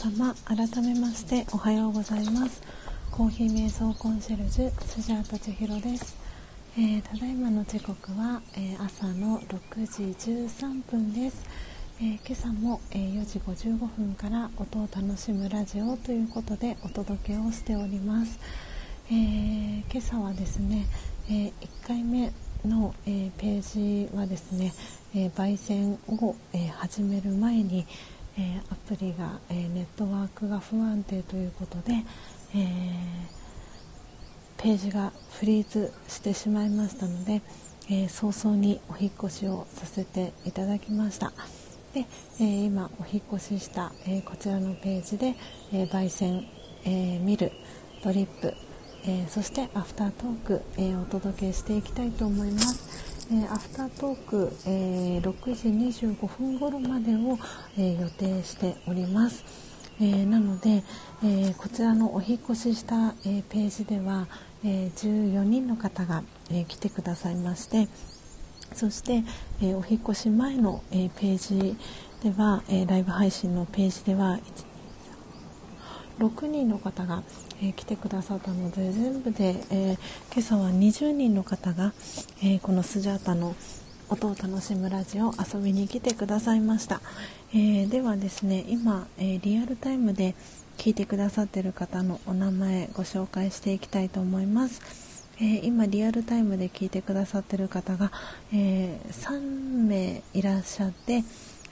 様改めましておはようございます。コーヒー瞑想コンシェルジュスジャータ千尋です、えー、ただいまの時刻は、えー、朝の6時13分です、えー、今朝も、え4時55分から音を楽しむラジオということでお届けをしております、え今朝はですね、え1回目の、えページはですね、え焙煎を、え始める前に、えアプリが、えネットワークが不安定ということで、えページがフリーズしてしまいましたので、え早々にお引越しをさせていただきました。で、え今お引越しした、えこちらのページで、え焙煎、え見るドリップ、えそしてアフタートーク、えお届けしていきたいと思います。えアフタートーク、えー、6時25分頃までを、えー、予定しております。えなので、えこちらのお引越しした、えページでは、え14人の方が、え来てくださいましてそして、えお引越し前の、えページでは、えライブ配信のページでは6人の方が、えー、来てくださったので全部で、えー、今朝は20人の方が、えー、このスジャータの音を楽しむラジオ遊びに来てくださいました、えではですね今、えリアルタイムで聞いてくださっている方のお名前ご紹介していきたいと思います。え今リアルタイムで聞いてくださっている方が、え3名いらっしゃって、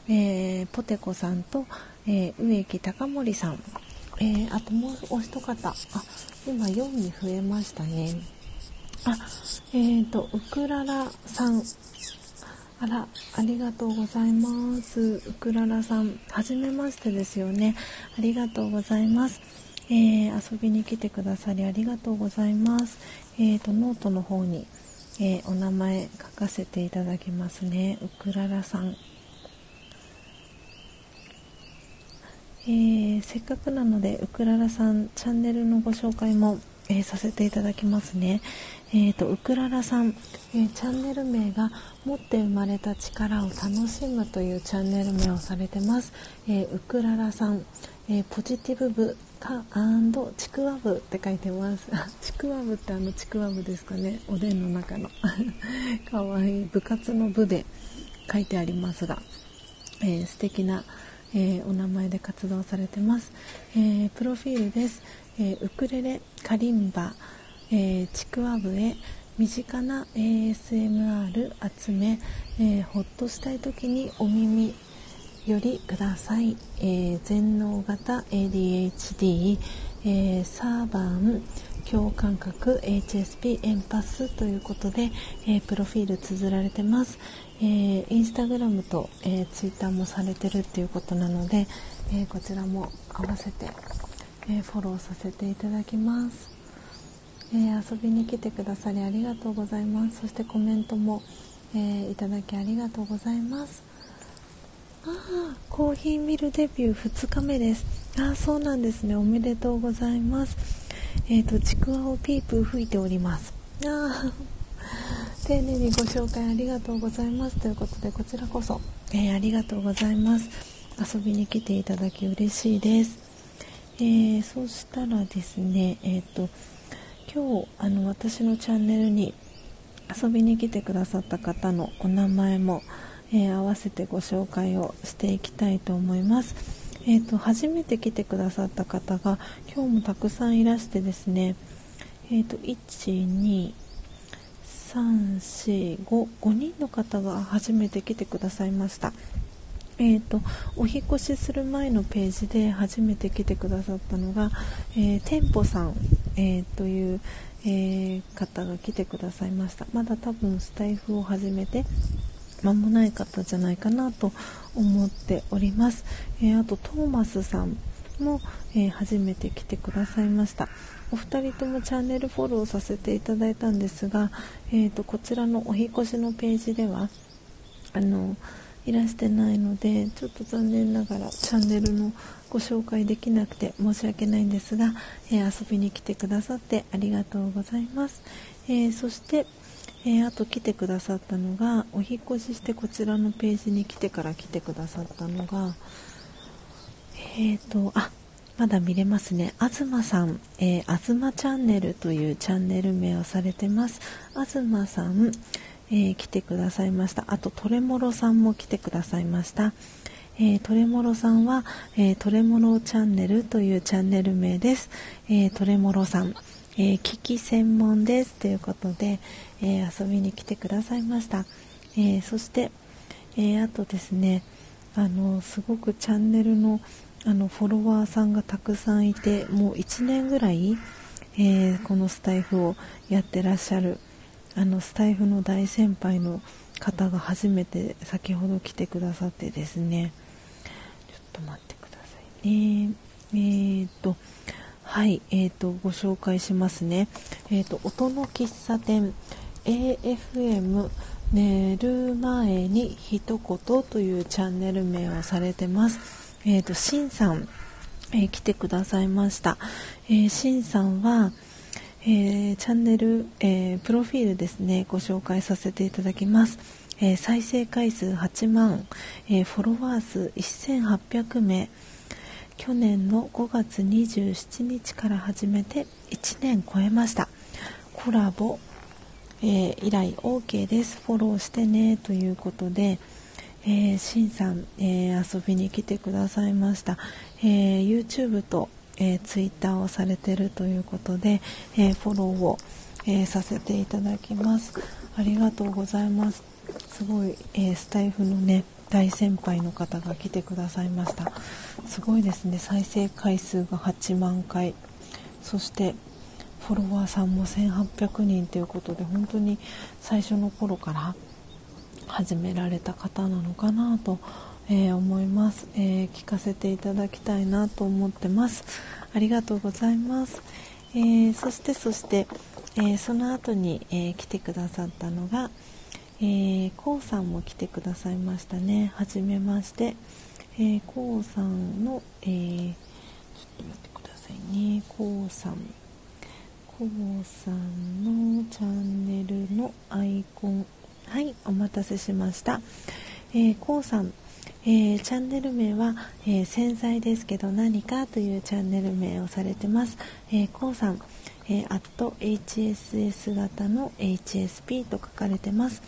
えポテコさんと、え植木隆盛さん。えー、あともうお一方、あ、今4に増えましたね。あ、えっ、ー、と、ウクララさん。あら、ありがとうございます。ウクララさん、はじめましてですよね。ありがとうございます。えー、遊びに来てくださりありがとうございます。えっ、ー、と、ノートの方に、えー、お名前書かせていただきますね。ウクララさん。えー、せっかくなのでウクララさんチャンネルのご紹介も、えー、させていただきますね。えーと、ウクララさん、えー、チャンネル名が「持って生まれた力を楽しむ」というチャンネル名をされてます。えウクララさん、えポジティブ部かちくわ部って書いてます。ちくわ部ってあのちくわ部ですかね。おでんの中の かわいい部活の部で書いてありますが、えー、素敵なえー、お名前で活動されてます、えー、プロフィールです、えー、ウクレレカリンバ、えちくわ笛身近な ASMR 集め、えほっとしたい時にお耳よりください、え全能型 ADHD、えサーバン共感覚 HSP エンパスということで、えプロフィール綴られてます、えー、インスタグラムと、えー、ツイッターもされてるっていうことなので、えー、こちらも合わせて、えフォローさせていただきます、え遊びに来てくださりありがとうございます。そしてコメントも、えいただきありがとうございます。ああコーヒーミルデビュー2日目です。ああそうなんですね。おめでとうございます。えっ、とちくわをピープー吹いております。ああ丁寧にご紹介ありがとうございます。ということでこちらこそ、えー、ありがとうございます。遊びに来ていただき嬉しいです、えー、そしたらですねえっ、ー、と今日あの私のチャンネルに遊びに来てくださった方のお名前も、え合わせてご紹介をしていきたいと思いますえーと、初めて来てくださった方が今日もたくさんいらしてですね、えーと、1 2 345 5人の方が初めて来てくださいました。えーと、お引越しする前のページで初めて来てくださったのが、えー、店舗さん、えー、という、えー、方が来てくださいました。まだ多分スタイフを始めて間もない方じゃないかなと思っております、えー、あとトーマスさんも、え初めて来てくださいました。お二人ともチャンネルフォローさせていただいたんですが、えーと、こちらのお引越しのページではあのいらしてないのでちょっと残念ながらチャンネルのご紹介できなくて申し訳ないんですが、えー、遊びに来てくださってありがとうございます、えー、そして、えー、あと来てくださったのがお引越ししてこちらのページに来てから来てくださったのがえっ、ー、とあまだ見れますね。あずまさん、えー、あずまチャンネルというチャンネル名をされてます。あずまさん、えー、来てくださいました。あと、トレモロさんも来てくださいました。えー、トレモロさんは、えー、トレモロチャンネルというチャンネル名です。えー、トレモロさん、えー、機器専門ですということで、え遊びに来てくださいました。えそして、えあとですね、あのすごくチャンネルのあのフォロワーさんがたくさんいてもう1年ぐらい、え、このスタイフをやってらっしゃるあのスタイフの大先輩の方が初めて先ほど来てくださってですね。ちょっと待ってくださいね。えー、とはいえーとご紹介しますね。えーと音の喫茶店。AFM 寝る前に一言というチャンネル名をされてますえーと、しんさん、えー、来てくださいました。えー、しんさんは、えー、チャンネル、えー、プロフィールですね、ご紹介させていただきます。えー、再生回数8万、えフォロワー数1800名、去年の5月27日から始めて1年超えました。コラボ、え以来 OK です。フォローしてねということで、えー、しんさん、えー、遊びに来てくださいました、えー、YouTube と、えー、Twitter をされてるということで、えフォローを、えさせていただきます。ありがとうございます。すごい、えスタイフのね大先輩の方が来てくださいました。すごいですね。再生回数が8万回。そしてフォロワーさんも1800人ということで本当に最初の頃から始められた方なのかなと、えー、思います、えー、聞かせていただきたいなと思ってます。ありがとうございます、えー、そしてそして、えその後に、え来てくださったのが、えこうさんも来てくださいましたね。はじめまして、えこうさんの、えちょっと待ってくださいね。こうさん。こうさんのチャンネルのアイコン。はいお待たせしました、えー、こうさん、えー、チャンネル名は、えー、洗剤ですけど何かというチャンネル名をされてます、えー、こうさん、えー、HSS 型の HSP と書かれてます、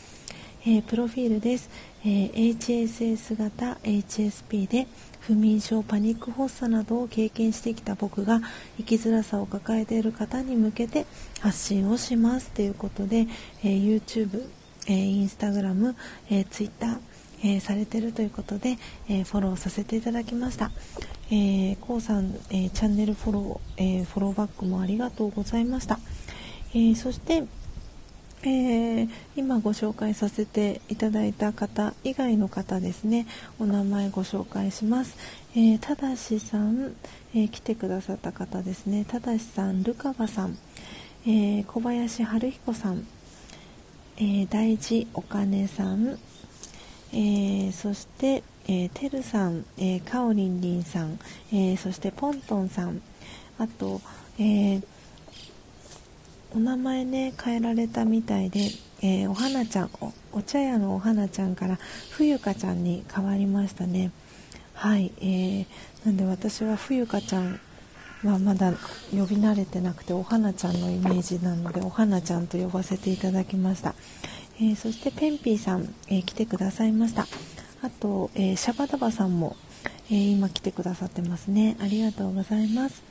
えー、プロフィールです、えー、HSS 型 HSP で不眠症パニック発作などを経験してきた僕が生きづらさを抱えている方に向けて発信をしますということで、えー、YouTube えー、インスタグラム、えー、ツイッター、えー、されてるということで、えフォローさせていただきました。えー、こうさん、えチャンネルフォロー、えフォローバックもありがとうございました。えそして、えー、今ご紹介させていただいた方以外の方ですね。お名前ご紹介します、えー、ただしさん、えー、来てくださった方ですね。ただしさんルカバさん、え小林春彦さん。えー、大事お金さん、えー、そして、えー、てるさん、えー、かおりんりんさん、えー、そしてぽんとんさん。あと、えー、お名前ね変えられたみたいで、えー、お花ちゃんお茶屋のお花ちゃんから冬香ちゃんに変わりましたね。はい、えー、なんで私は冬香ちゃんまあ、まだ呼び慣れてなくてお花ちゃんのイメージなのでお花ちゃんと呼ばせていただきました、えー、そしてペンピーさん、え、来てくださいました。あと、え、シャバダバさんも、え今来てくださってますね。ありがとうございます。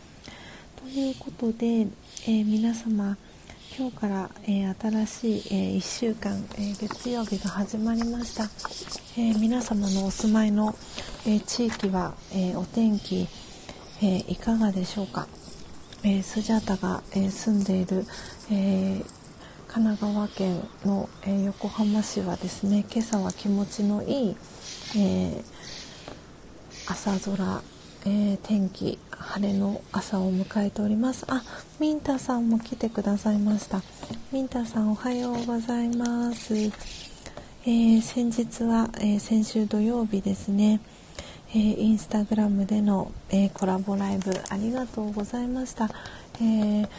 ということで、え皆様今日から、え新しい、え1週間、え月曜日が始まりました、え皆様のお住まいの、え地域は、えお天気えー、いかがでしょうか、えー、スジャータが、えー、住んでいる、え神奈川県の、え横浜市はですね今朝は気持ちのいい、え朝空、え天気晴れの朝を迎えております。あミンタさんも来てくださいました。ミンタさんおはようございます、え先日は、え先週土曜日ですね。えー、インスタグラムでの、えー、コラボライブありがとうございました、えー、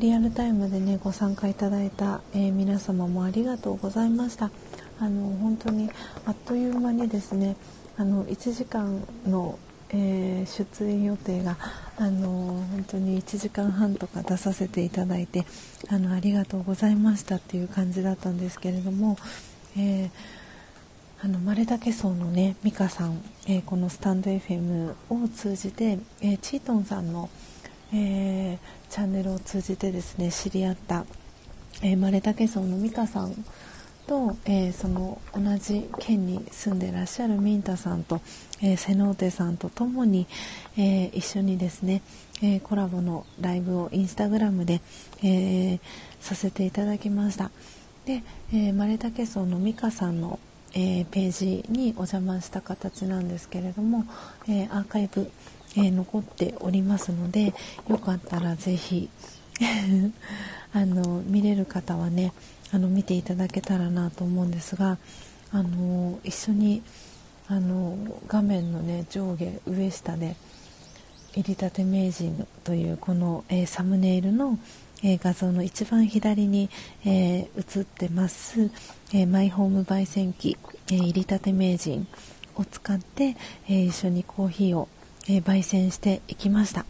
リアルタイムでねご参加いただいた、え皆様もありがとうございました。あの本当にあっという間にですねあの1時間のえー、出演予定があの本当に1時間半とか出させていただいてあのありがとうございましたっていう感じだったんですけれども、えー、あのマレタケソのね美香さん、えー、このスタンド FM を通じて、えチートンさんの、えチャンネルを通じてですね知り合った、えマレタケソの美香さんと、えー、その同じ県に住んでらっしゃるミンタさんと、えー、セノーテさんと共に、えー、一緒にですね、えコラボのライブをインスタグラムで、えさせていただきました。で、えマレタケソウのミカさんの、えページにお邪魔した形なんですけれども、えアーカイブ、え残っておりますのでよかったらぜひ あの見れる方はねあの見ていただけたらなと思うんですがあの一緒にあの画面の、ね、上下上下で「入りたて名人」というこの、えー、サムネイルの、えー、画像の一番左に、えー、映ってます、えマイホーム焙煎機、え入りたて名人を使って、え一緒にコーヒーを、え焙煎していきました。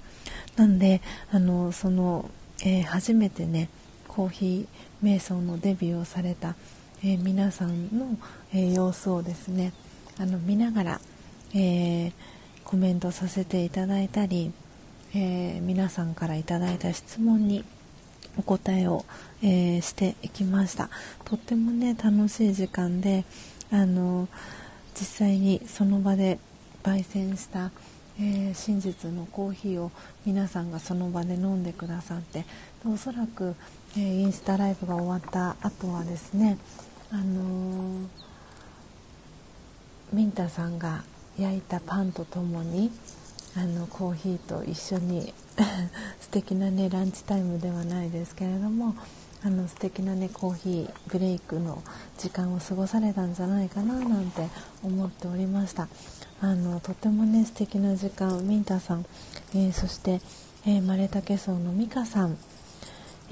なのであのその、え初めてねコーヒー瞑想のデビューをされた、えー、皆さんの、えー、様子をですねあの見ながら、えー、コメントさせていただいたり、え皆さんからいただいた質問にお答えを、えしていきました。とってもね楽しい時間であの実際にその場で焙煎した、えー、真実のコーヒーを皆さんがその場で飲んでくださっておそらくえ、インスタライブが終わった後はですね、あの、ミンタさんが焼いたパンとともにあのコーヒーと一緒に 素敵なねランチタイムではないですけれどもあの素敵なねコーヒーブレイクの時間を過ごされたんじゃないかななんて思っておりました。あのとてもね素敵な時間ミンタさん、えー、そして、えー、マレタケソウのミカさん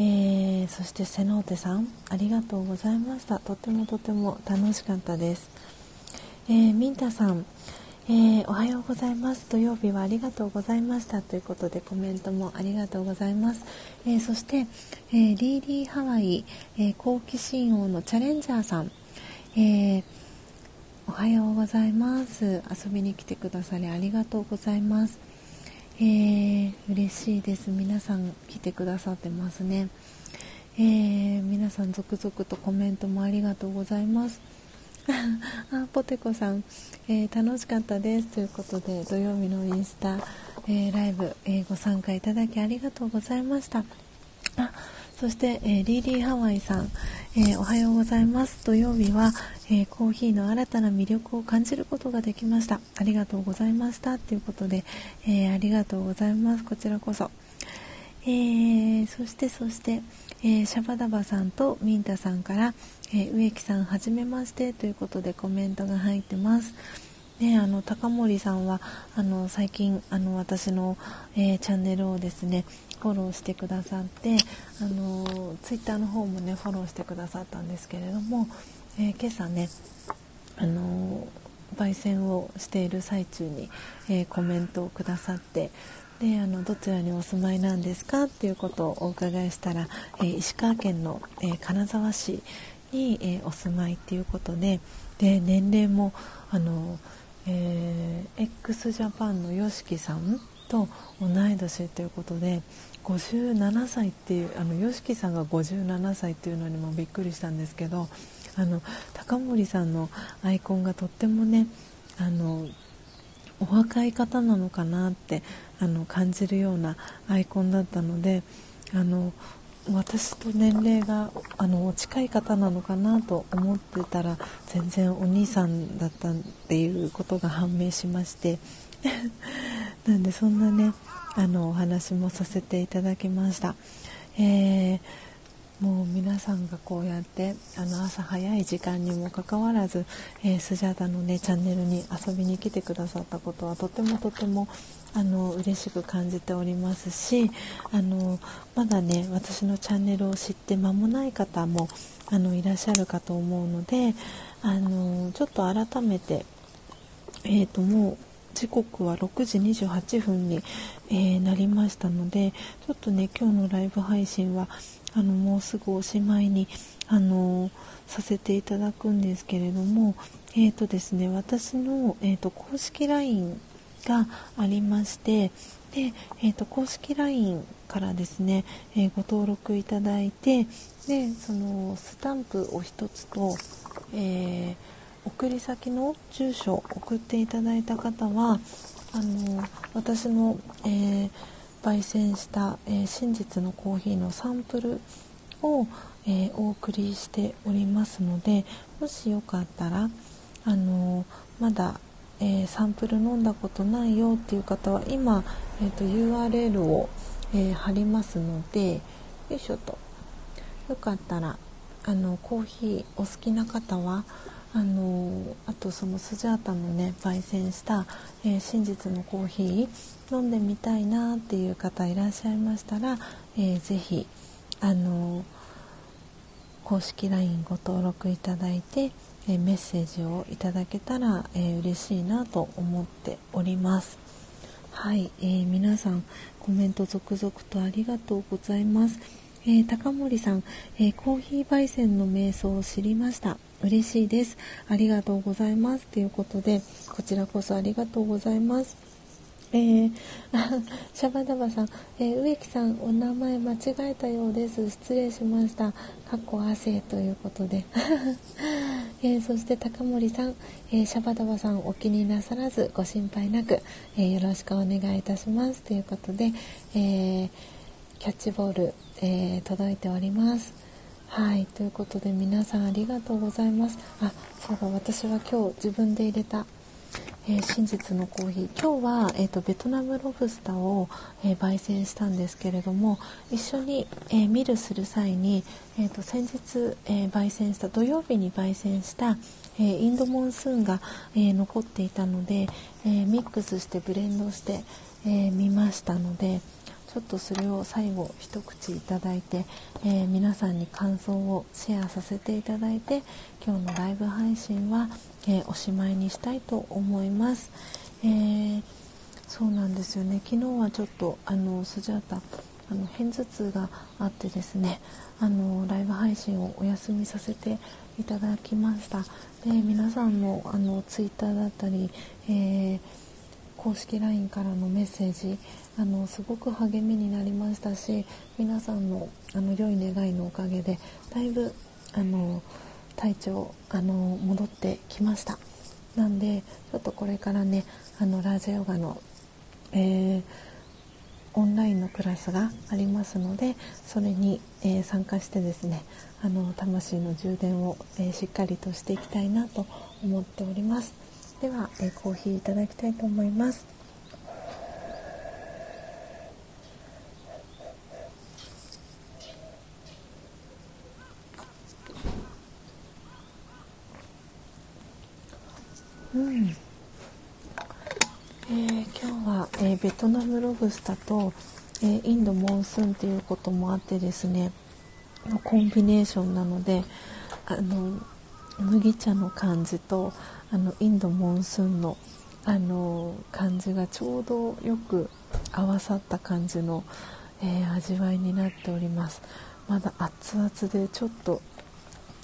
えー、そしてセノーテさんありがとうございました。とてもとても楽しかったです、えー、ミンタさん、えー、おはようございます。土曜日はありがとうございました。ということでコメントもありがとうございます、えそして、えリーリーハワイ、え好奇心王のチャレンジャーさん、えおはようございます。遊びに来てくださりありがとうございます。えー、嬉しいです。皆さん来てくださってますね、えー、皆さん続々とコメントもありがとうございます。あポテコさん、えー、楽しかったです。ということで土曜日のインスタ、えー、ライブ、えー、ご参加いただきありがとうございました。あそして、えー、リーリーハワイさん、えー、おはようございます。土曜日は、えー、コーヒーの新たな魅力を感じることができました。ありがとうございました。ということで、えありがとうございます。こちらこそ、えそしてそして、えシャバダバさんとミンタさんから、え植木さんはじめまして。ということでコメントが入ってます。ね、あの高森さんはあの最近あの私の、えー、チャンネルをですねフォローしてくださってあのツイッターの方もねフォローしてくださったんですけれども、えー、今朝ねあの焙煎をしている最中に、えー、コメントをくださってであのどちらにお住まいなんですかっていうことをお伺いしたら、えー、石川県の、え金沢市に、えお住まいっていうことでで年齢もあのえー、x ジャパンの YOSHIKI さんと同い年ということで57歳っていうあの YOSHIKI さんが57歳っていうのにもびっくりしたんですけどあの高森さんのアイコンがとってもねあのお若い方なのかなってあの感じるようなアイコンだったのであの私と年齢があの近い方なのかなと思ってたら全然お兄さんだったっていうことが判明しまして なんでそんなねあのお話もさせていただきました。えーもう皆さんがこうやってあの朝早い時間にもかかわらず、えー、スジャータのねチャンネルに遊びに来てくださったことはとてもとてもあの嬉しく感じておりますしあのまだね私のチャンネルを知って間もない方もあのいらっしゃるかと思うのであのちょっと改めて、えーと、も時刻は6時28分に、えー、なりましたのでちょっとね今日のライブ配信はあのもうすぐおしまいにあのさせていただくんですけれどもえーとですね私の、えーと、公式 LINE がありましてで、えーと、公式 LINE からですね、えー、ご登録いただいてでそのスタンプを1つと、えー送り先の住所を送っていただいた方はあの私の、えー、焙煎した、えー、真実のコーヒーのサンプルを、えー、お送りしておりますのでもしよかったらあのまだ、えサンプル飲んだことないよっていう方は今、えーと、URL を、え貼りますのでよいしょと。よかったらあのコーヒーお好きな方はあのあとそのスジャータのね焙煎した、えー、真実のコーヒー飲んでみたいなっていう方いらっしゃいましたら、えー、ぜひあの公式 LINE ご登録いただいて、えー、メッセージをいただけたら、えー、嬉しいなと思っております。はい、えー、皆さんコメント続々とありがとうございます。えー、高森さん、えー、コーヒー焙煎の瞑想を知りました。嬉しいです。ありがとうございます。ということでこちらこそありがとうございます。えー、シャバダバさん、えー、植木さんお名前間違えたようです。失礼しました。かっこ汗ということで、えー、そして高森さん、えシャバダバさんお気になさらずご心配なく、えよろしくお願いいたします。ということで、えキャッチボール、え届いております。はいということで皆さんありがとうございます。あそうだ私は今日自分で入れた、えー、真実のコーヒー。今日は、えーと、ベトナムロブスターを、えー、焙煎したんですけれども一緒に、えー、ミルする際に、えーと、先日、え焙煎した土曜日に焙煎した、えインドモンスーンが、え残っていたので、えミックスしてブレンドしてみ、えー、ましたのでちょっとそれを最後一口いただいて、えー、皆さんに感想をシェアさせていただいて今日のライブ配信は、えー、おしまいにしたいと思います、えー、そうなんですよね。昨日はちょっとあのスジャータあの片頭痛があってですねあのライブ配信をお休みさせていただきました。で皆さんのあのツイッターだったり、えー、公式 LINE からのメッセージあのすごく励みになりましたし皆さんのあの良い願いのおかげでだいぶあの体調あの戻ってきました。なんでちょっとこれからねあのラージャヨガの、えー、オンラインのクラスがありますのでそれに、えー、参加してですねあの魂の充電を、えー、しっかりとしていきたいなと思っております。では、えコーヒーいただきたいと思いますうんえー、今日は、えー、ベトナムロブスタと、えー、インドモンスーンということもあってですねコンビネーションなのであの麦茶の感じとあのインドモンスーンのあの感じがちょうどよく合わさった感じの、えー、味わいになっております。まだ熱々でちょっと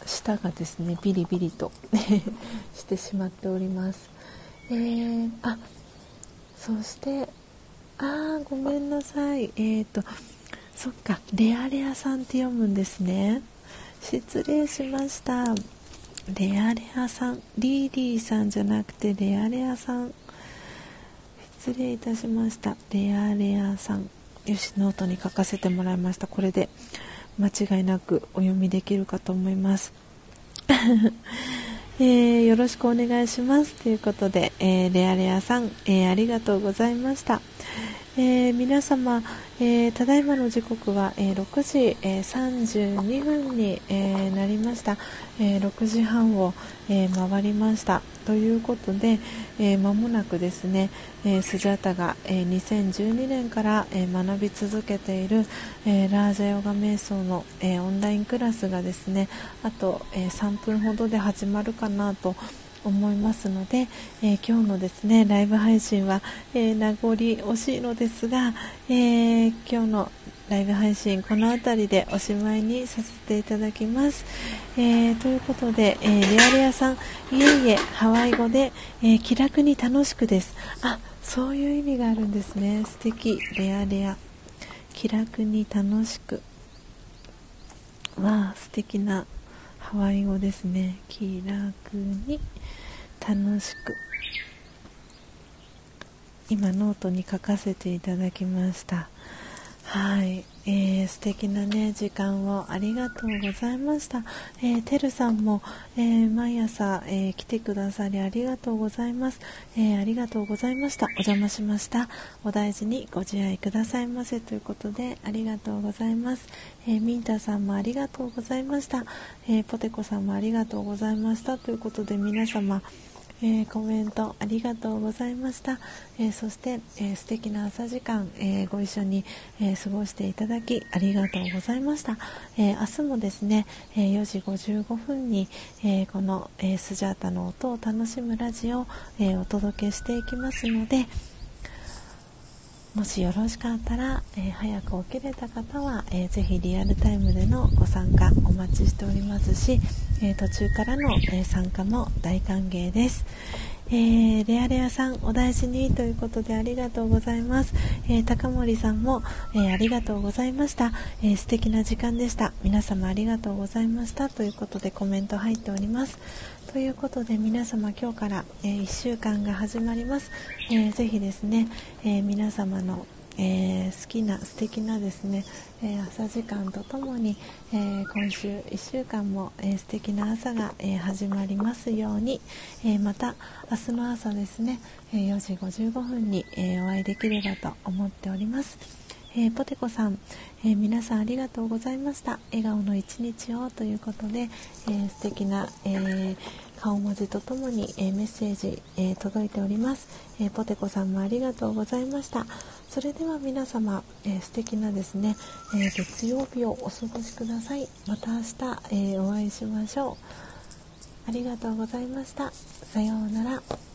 舌がですねビリビリと してしまっております。えー、あそしてあーごめんなさい。えっ、ー、とそっかレアレアさんって読むんですね。失礼しました。レアレアさん。リーリーさんじゃなくてレアレアさん。失礼いたしました。レアレアさん。よしノートに書かせてもらいました。これで間違いなくお読みできるかと思います。えー、よろしくお願いしますということで、えー、レアレアさん、えー、ありがとうございました。えー、皆様、えー、ただいまの時刻は、えー、6時、え32分に、えなりました、え6時半を、え回りました。ということで、え間もなくですね、えスジャタが、え2012年から、え学び続けている、えラージャヨガ瞑想の、えオンラインクラスがですねあと、え3分ほどで始まるかなと思います思いますので、えー、今日のですねライブ配信は、えー、名残惜しいのですが、え今日のライブ配信この辺りでおしまいにさせていただきます。えー、ということで、えー、レアレアさん、いえいえ、ハワイ語で、えー、気楽に楽しくです。あ、そういう意味があるんですね。素敵、レアレア。気楽に楽しく。わあ、素敵なハワイ語ですね。気楽に楽しく。今ノートに書かせていただきました。はい、えー、素敵なね時間をありがとうございました。えー、てるさんも、えー、毎朝、えー、来てくださりありがとうございます、え、ありがとうございました。お邪魔しました。お大事にご自愛くださいませということでありがとうございます。え、ミンタさんもありがとうございました。えー、ポテコさんもありがとうございましたということで皆様。えー、コメントありがとうございました、えー、そして、えー、素敵な朝時間、えご一緒に、え過ごしていただきありがとうございました、え明日もですね、え4時55分に、えこの、えスジャータの音を楽しむラジオを、えお届けしていきますので、もしよろしかったら、えー、早く起きれた方は、えー、ぜひリアルタイムでのご参加お待ちしておりますし、えー、途中からの、え参加も大歓迎です。えー、レアレアさんお大事にということでありがとうございます、えー、高森さんも、えー、ありがとうございました、え素敵な時間でした。皆様ありがとうございました。ということでコメント入っております。ということで皆様今日から、え1週間が始まります、えー、ぜひですね、え皆様のえー、好きな素敵なですね、えー、朝時間とともに、えー、今週1週間も、えー、素敵な朝が、え始まりますように、えまた明日の朝ですね、え4時55分に、えお会いできればと思っております。えポテコさん、え皆さんありがとうございました。笑顔の一日をということで、え素敵な、え顔文字とともに、えメッセージ、え届いております、えポテコさんもありがとうございました。それでは皆様、えー、素敵なですね、えー、月曜日をお過ごしください。また明日、えー、お会いしましょう。ありがとうございました。さようなら。